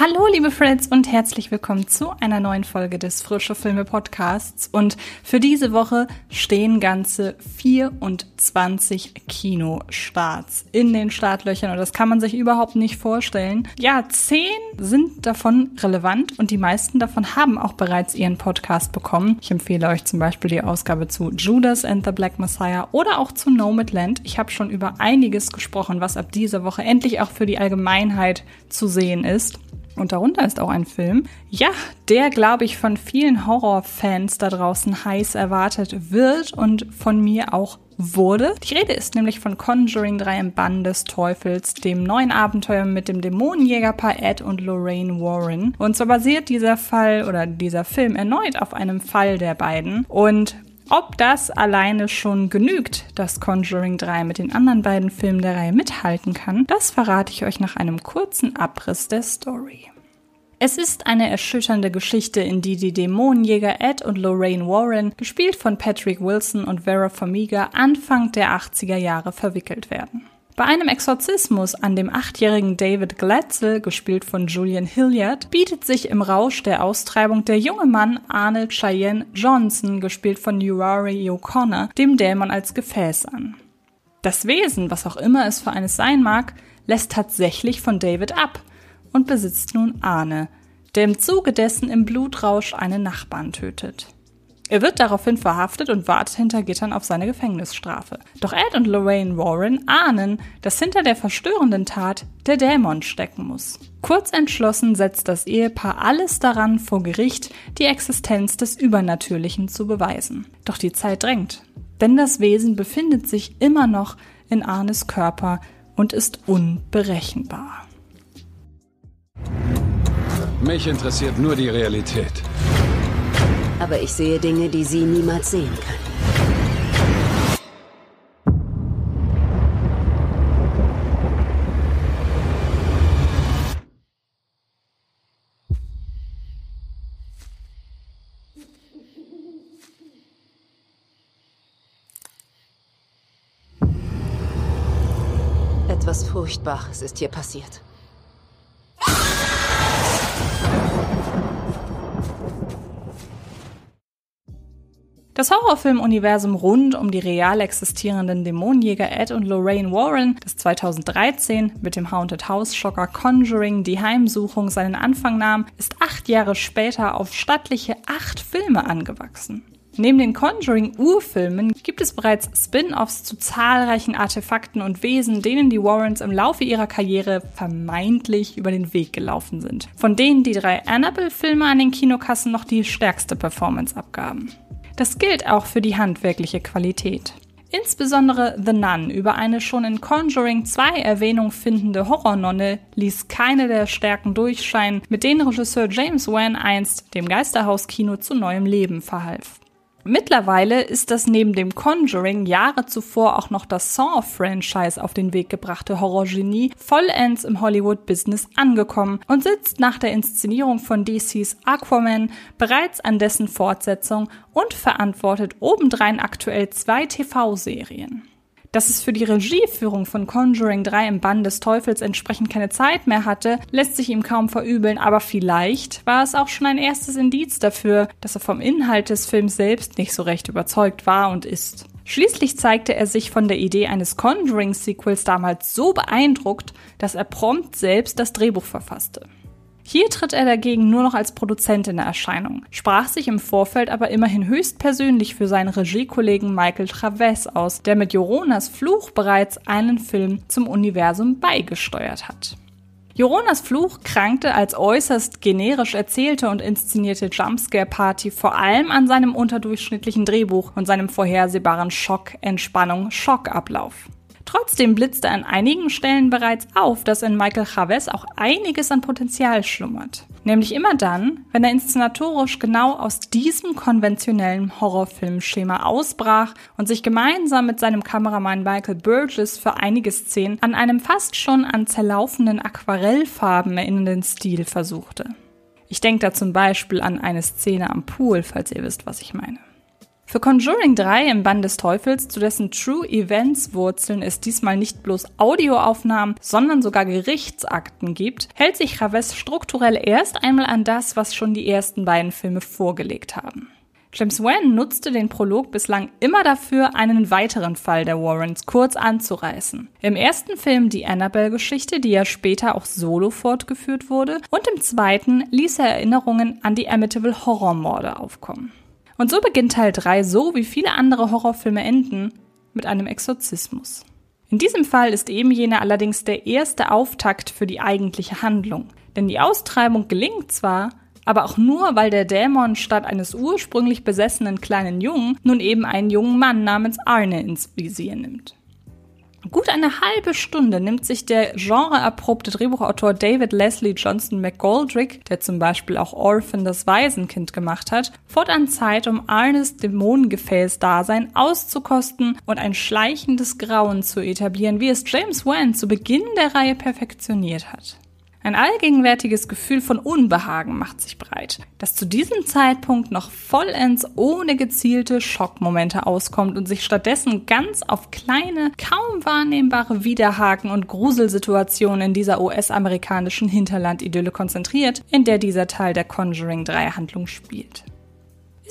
Hallo, liebe Friends und herzlich willkommen zu einer neuen Folge des Frische Filme Podcasts. Und für diese Woche stehen ganze 24 Kinostarts in den Startlöchern und das kann man sich überhaupt nicht vorstellen. Ja, zehn sind davon relevant und die meisten davon haben auch bereits ihren Podcast bekommen. Ich empfehle euch zum Beispiel die Ausgabe zu Judas and the Black Messiah oder auch zu Nomadland. Ich habe schon über einiges gesprochen, was ab dieser Woche endlich auch für die Allgemeinheit zu sehen ist. Und darunter ist auch ein Film, ja, der, glaube ich, von vielen Horrorfans da draußen heiß erwartet wird und von mir auch wurde. Die Rede ist nämlich von Conjuring 3 im Bann des Teufels, dem neuen Abenteuer mit dem Dämonenjägerpaar Ed und Lorraine Warren. Und so basiert dieser Fall oder dieser Film erneut auf einem Fall der beiden. Und ob das alleine schon genügt, dass Conjuring 3 mit den anderen beiden Filmen der Reihe mithalten kann, das verrate ich euch nach einem kurzen Abriss der Story. Es ist eine erschütternde Geschichte, in die die Dämonenjäger Ed und Lorraine Warren, gespielt von Patrick Wilson und Vera Farmiga, Anfang der 80er Jahre verwickelt werden. Bei einem Exorzismus an dem achtjährigen David Glatzel, gespielt von Julian Hilliard, bietet sich im Rausch der Austreibung der junge Mann Arnold Cheyenne Johnson, gespielt von Urari O'Connor, dem Dämon als Gefäß an. Das Wesen, was auch immer es für eines sein mag, lässt tatsächlich von David ab und besitzt nun Arne, der im Zuge dessen im Blutrausch einen Nachbarn tötet. Er wird daraufhin verhaftet und wartet hinter Gittern auf seine Gefängnisstrafe. Doch Ed und Lorraine Warren ahnen, dass hinter der verstörenden Tat der Dämon stecken muss. Kurz entschlossen setzt das Ehepaar alles daran, vor Gericht die Existenz des Übernatürlichen zu beweisen. Doch die Zeit drängt, denn das Wesen befindet sich immer noch in Arnes Körper und ist unberechenbar. Mich interessiert nur die Realität. Aber ich sehe Dinge, die Sie niemals sehen können. Etwas Furchtbares ist hier passiert. Das Horrorfilm-Universum rund um die real existierenden Dämonenjäger Ed und Lorraine Warren, das 2013 mit dem Haunted House-Schocker Conjuring die Heimsuchung seinen Anfang nahm, ist acht Jahre später auf stattliche acht Filme angewachsen. Neben den Conjuring-Urfilmen gibt es bereits Spin-offs zu zahlreichen Artefakten und Wesen, denen die Warrens im Laufe ihrer Karriere vermeintlich über den Weg gelaufen sind, von denen die drei Annabelle-Filme an den Kinokassen noch die stärkste Performance abgaben. Das gilt auch für die handwerkliche Qualität. Insbesondere The Nun über eine schon in Conjuring 2 Erwähnung findende Horrornonne ließ keine der Stärken durchscheinen, mit denen Regisseur James Wan einst dem Geisterhauskino zu neuem Leben verhalf. Mittlerweile ist das neben dem Conjuring Jahre zuvor auch noch das Saw-Franchise auf den Weg gebrachte Horrorgenie vollends im Hollywood-Business angekommen und sitzt nach der Inszenierung von DCs Aquaman bereits an dessen Fortsetzung und verantwortet obendrein aktuell zwei TV-Serien. Dass es für die Regieführung von Conjuring 3 im Bann des Teufels entsprechend keine Zeit mehr hatte, lässt sich ihm kaum verübeln, aber vielleicht war es auch schon ein erstes Indiz dafür, dass er vom Inhalt des Films selbst nicht so recht überzeugt war und ist. Schließlich zeigte er sich von der Idee eines Conjuring-Sequels damals so beeindruckt, dass er prompt selbst das Drehbuch verfasste. Hier tritt er dagegen nur noch als Produzent in Erscheinung, sprach sich im Vorfeld aber immerhin höchstpersönlich für seinen Regiekollegen Michael Traves aus, der mit Joronas Fluch bereits einen Film zum Universum beigesteuert hat. Joronas Fluch krankte als äußerst generisch erzählte und inszenierte Jumpscare-Party vor allem an seinem unterdurchschnittlichen Drehbuch und seinem vorhersehbaren Schock, Entspannung, Schockablauf. Trotzdem blitzte an einigen Stellen bereits auf, dass in Michael Chavez auch einiges an Potenzial schlummert. Nämlich immer dann, wenn er inszenatorisch genau aus diesem konventionellen Horrorfilmschema ausbrach und sich gemeinsam mit seinem Kameramann Michael Burgess für einige Szenen an einem fast schon an zerlaufenden Aquarellfarben erinnernden Stil versuchte. Ich denke da zum Beispiel an eine Szene am Pool, falls ihr wisst, was ich meine. Für Conjuring 3 im Bann des Teufels, zu dessen True Events Wurzeln es diesmal nicht bloß Audioaufnahmen, sondern sogar Gerichtsakten gibt, hält sich Chavez strukturell erst einmal an das, was schon die ersten beiden Filme vorgelegt haben. James Wan nutzte den Prolog bislang immer dafür, einen weiteren Fall der Warrens kurz anzureißen. Im ersten Film die Annabelle-Geschichte, die ja später auch solo fortgeführt wurde, und im zweiten ließ er Erinnerungen an die Amityville Horrormorde aufkommen. Und so beginnt Teil 3 so wie viele andere Horrorfilme enden mit einem Exorzismus. In diesem Fall ist eben jener allerdings der erste Auftakt für die eigentliche Handlung. Denn die Austreibung gelingt zwar, aber auch nur, weil der Dämon statt eines ursprünglich besessenen kleinen Jungen nun eben einen jungen Mann namens Arne ins Visier nimmt. Gut eine halbe Stunde nimmt sich der genreerprobte Drehbuchautor David Leslie Johnson McGoldrick, der zum Beispiel auch Orphan das Waisenkind gemacht hat, fortan Zeit, um Arnes Dämonengefäß-Dasein auszukosten und ein schleichendes Grauen zu etablieren, wie es James Wan zu Beginn der Reihe perfektioniert hat. Ein allgegenwärtiges Gefühl von Unbehagen macht sich breit, das zu diesem Zeitpunkt noch vollends ohne gezielte Schockmomente auskommt und sich stattdessen ganz auf kleine, kaum wahrnehmbare Widerhaken und Gruselsituationen in dieser US-amerikanischen Hinterlandidylle konzentriert, in der dieser Teil der Conjuring 3 Handlung spielt.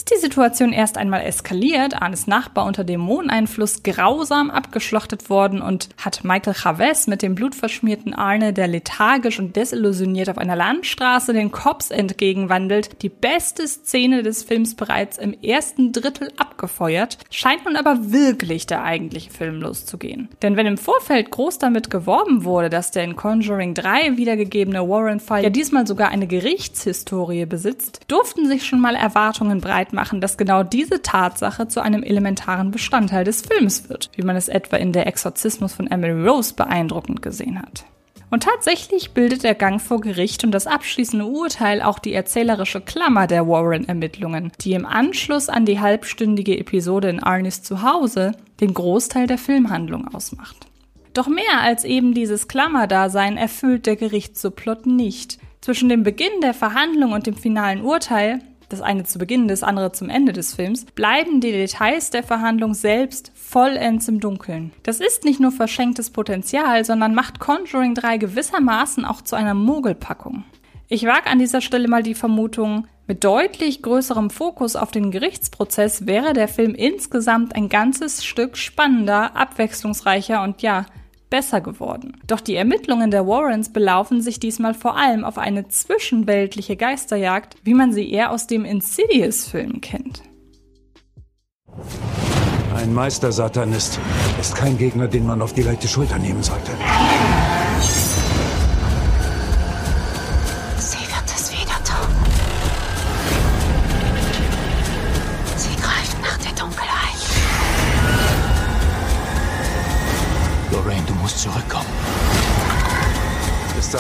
Die Situation erst einmal eskaliert, Arnes Nachbar unter Dämoneneinfluss grausam abgeschlachtet worden und hat Michael Chavez mit dem blutverschmierten Arne, der lethargisch und desillusioniert auf einer Landstraße den Cops entgegenwandelt, die beste Szene des Films bereits im ersten Drittel abgefeuert, scheint nun aber wirklich der eigentliche Film loszugehen. Denn wenn im Vorfeld groß damit geworben wurde, dass der in Conjuring 3 wiedergegebene Warren-Fall ja diesmal sogar eine Gerichtshistorie besitzt, durften sich schon mal Erwartungen breit machen, dass genau diese Tatsache zu einem elementaren Bestandteil des Films wird, wie man es etwa in der Exorzismus von Emily Rose beeindruckend gesehen hat. Und tatsächlich bildet der Gang vor Gericht und das abschließende Urteil auch die erzählerische Klammer der Warren-Ermittlungen, die im Anschluss an die halbstündige Episode in Arnis Zuhause den Großteil der Filmhandlung ausmacht. Doch mehr als eben dieses Klammerdasein erfüllt der Gerichtssubplot nicht. Zwischen dem Beginn der Verhandlung und dem finalen Urteil das eine zu Beginn, das andere zum Ende des Films, bleiben die Details der Verhandlung selbst vollends im Dunkeln. Das ist nicht nur verschenktes Potenzial, sondern macht Conjuring 3 gewissermaßen auch zu einer Mogelpackung. Ich wage an dieser Stelle mal die Vermutung, mit deutlich größerem Fokus auf den Gerichtsprozess wäre der Film insgesamt ein ganzes Stück spannender, abwechslungsreicher und ja, besser geworden. Doch die Ermittlungen der Warrens belaufen sich diesmal vor allem auf eine zwischenweltliche Geisterjagd, wie man sie eher aus dem Insidious-Film kennt. Ein Meister-Satanist ist kein Gegner, den man auf die leichte Schulter nehmen sollte.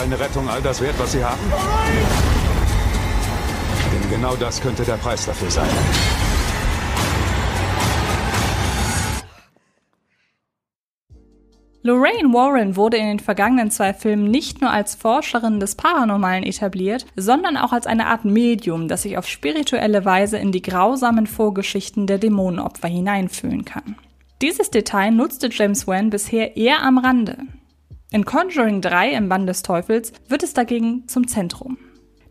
Ist seine Rettung all das wert, was Sie haben? Denn genau das könnte der Preis dafür sein. Lorraine Warren wurde in den vergangenen zwei Filmen nicht nur als Forscherin des Paranormalen etabliert, sondern auch als eine Art Medium, das sich auf spirituelle Weise in die grausamen Vorgeschichten der Dämonenopfer hineinfühlen kann. Dieses Detail nutzte James Wan bisher eher am Rande. In Conjuring 3 im Bann des Teufels wird es dagegen zum Zentrum.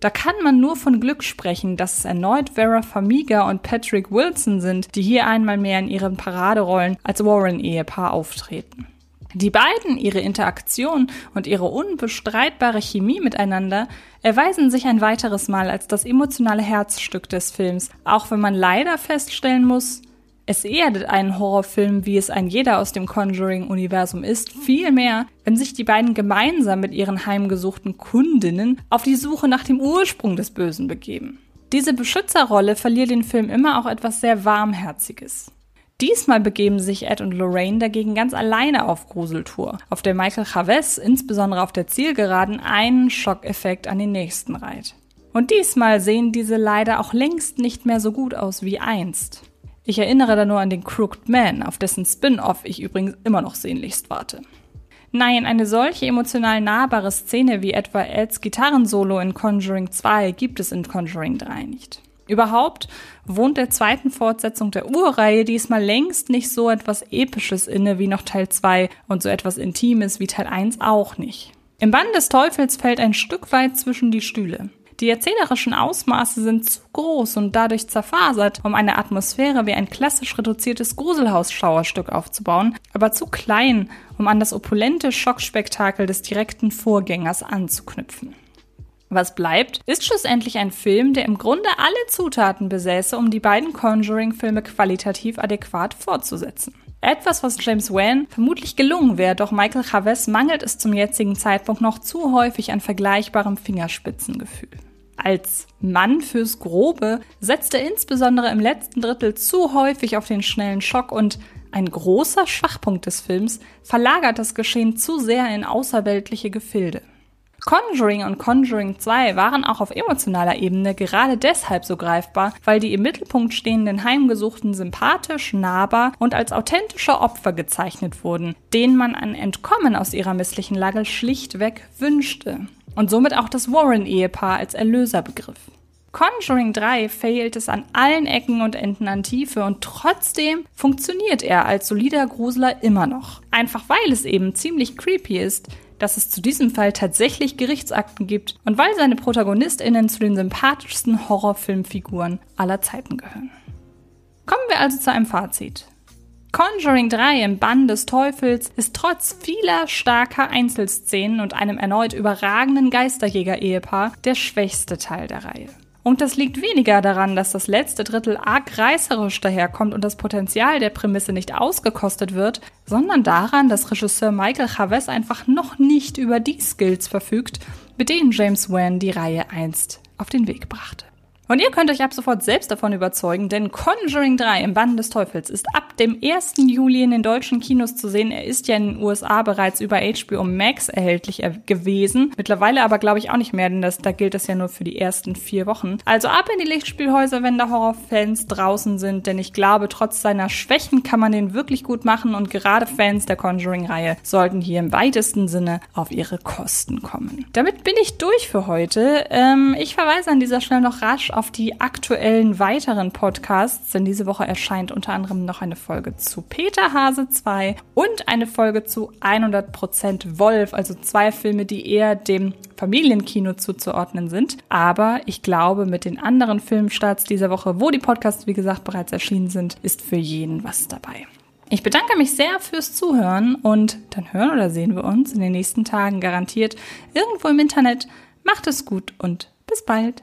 Da kann man nur von Glück sprechen, dass es erneut Vera Farmiga und Patrick Wilson sind, die hier einmal mehr in ihren Paraderollen als Warren-Ehepaar auftreten. Die beiden, ihre Interaktion und ihre unbestreitbare Chemie miteinander erweisen sich ein weiteres Mal als das emotionale Herzstück des Films, auch wenn man leider feststellen muss, es erdet einen Horrorfilm, wie es ein jeder aus dem Conjuring-Universum ist, viel mehr, wenn sich die beiden gemeinsam mit ihren heimgesuchten Kundinnen auf die Suche nach dem Ursprung des Bösen begeben. Diese Beschützerrolle verliert den Film immer auch etwas sehr Warmherziges. Diesmal begeben sich Ed und Lorraine dagegen ganz alleine auf Gruseltour, auf der Michael Chavez insbesondere auf der Zielgeraden einen Schockeffekt an den nächsten reiht. Und diesmal sehen diese leider auch längst nicht mehr so gut aus wie einst. Ich erinnere da nur an den Crooked Man, auf dessen Spin-off ich übrigens immer noch sehnlichst warte. Nein, eine solche emotional nahbare Szene wie etwa Eds Gitarrensolo in Conjuring 2 gibt es in Conjuring 3 nicht. Überhaupt wohnt der zweiten Fortsetzung der Urreihe diesmal längst nicht so etwas Episches inne wie noch Teil 2 und so etwas Intimes wie Teil 1 auch nicht. Im Bann des Teufels fällt ein Stück weit zwischen die Stühle. Die erzählerischen Ausmaße sind zu groß und dadurch zerfasert, um eine Atmosphäre wie ein klassisch reduziertes Gruselhaus-Schauerstück aufzubauen, aber zu klein, um an das opulente Schockspektakel des direkten Vorgängers anzuknüpfen. Was bleibt, ist schlussendlich ein Film, der im Grunde alle Zutaten besäße, um die beiden Conjuring-Filme qualitativ adäquat fortzusetzen. Etwas, was James Wan vermutlich gelungen wäre, doch Michael Chavez mangelt es zum jetzigen Zeitpunkt noch zu häufig an vergleichbarem Fingerspitzengefühl. Als Mann fürs Grobe setzt er insbesondere im letzten Drittel zu häufig auf den schnellen Schock und ein großer Schwachpunkt des Films verlagert das Geschehen zu sehr in außerweltliche Gefilde. Conjuring und Conjuring 2 waren auch auf emotionaler Ebene gerade deshalb so greifbar, weil die im Mittelpunkt stehenden Heimgesuchten sympathisch, nahbar und als authentische Opfer gezeichnet wurden, denen man ein Entkommen aus ihrer misslichen Lage schlichtweg wünschte. Und somit auch das Warren-Ehepaar als Erlöserbegriff. Conjuring 3 fehlt es an allen Ecken und Enden an Tiefe und trotzdem funktioniert er als solider Grusler immer noch. Einfach weil es eben ziemlich creepy ist, dass es zu diesem Fall tatsächlich Gerichtsakten gibt und weil seine ProtagonistInnen zu den sympathischsten Horrorfilmfiguren aller Zeiten gehören. Kommen wir also zu einem Fazit. Conjuring 3 im Bann des Teufels ist trotz vieler starker Einzelszenen und einem erneut überragenden Geisterjäger-Ehepaar der schwächste Teil der Reihe. Und das liegt weniger daran, dass das letzte Drittel arg reißerisch daherkommt und das Potenzial der Prämisse nicht ausgekostet wird, sondern daran, dass Regisseur Michael Chavez einfach noch nicht über die Skills verfügt, mit denen James Wan die Reihe einst auf den Weg brachte. Und ihr könnt euch ab sofort selbst davon überzeugen, denn Conjuring 3 im Bann des Teufels ist ab dem 1. Juli in den deutschen Kinos zu sehen. Er ist ja in den USA bereits über HBO Max erhältlich gewesen. Mittlerweile aber glaube ich auch nicht mehr, denn das, da gilt das ja nur für die ersten vier Wochen. Also ab in die Lichtspielhäuser, wenn da Horrorfans draußen sind, denn ich glaube, trotz seiner Schwächen kann man den wirklich gut machen und gerade Fans der Conjuring-Reihe sollten hier im weitesten Sinne auf ihre Kosten kommen. Damit bin ich durch für heute. Ähm, ich verweise an dieser Stelle noch rasch auf die aktuellen weiteren Podcasts, denn diese Woche erscheint unter anderem noch eine Folge zu Peter Hase 2 und eine Folge zu 100% Wolf, also zwei Filme, die eher dem Familienkino zuzuordnen sind. Aber ich glaube, mit den anderen Filmstarts dieser Woche, wo die Podcasts, wie gesagt, bereits erschienen sind, ist für jeden was dabei. Ich bedanke mich sehr fürs Zuhören und dann hören oder sehen wir uns in den nächsten Tagen garantiert irgendwo im Internet. Macht es gut und bis bald.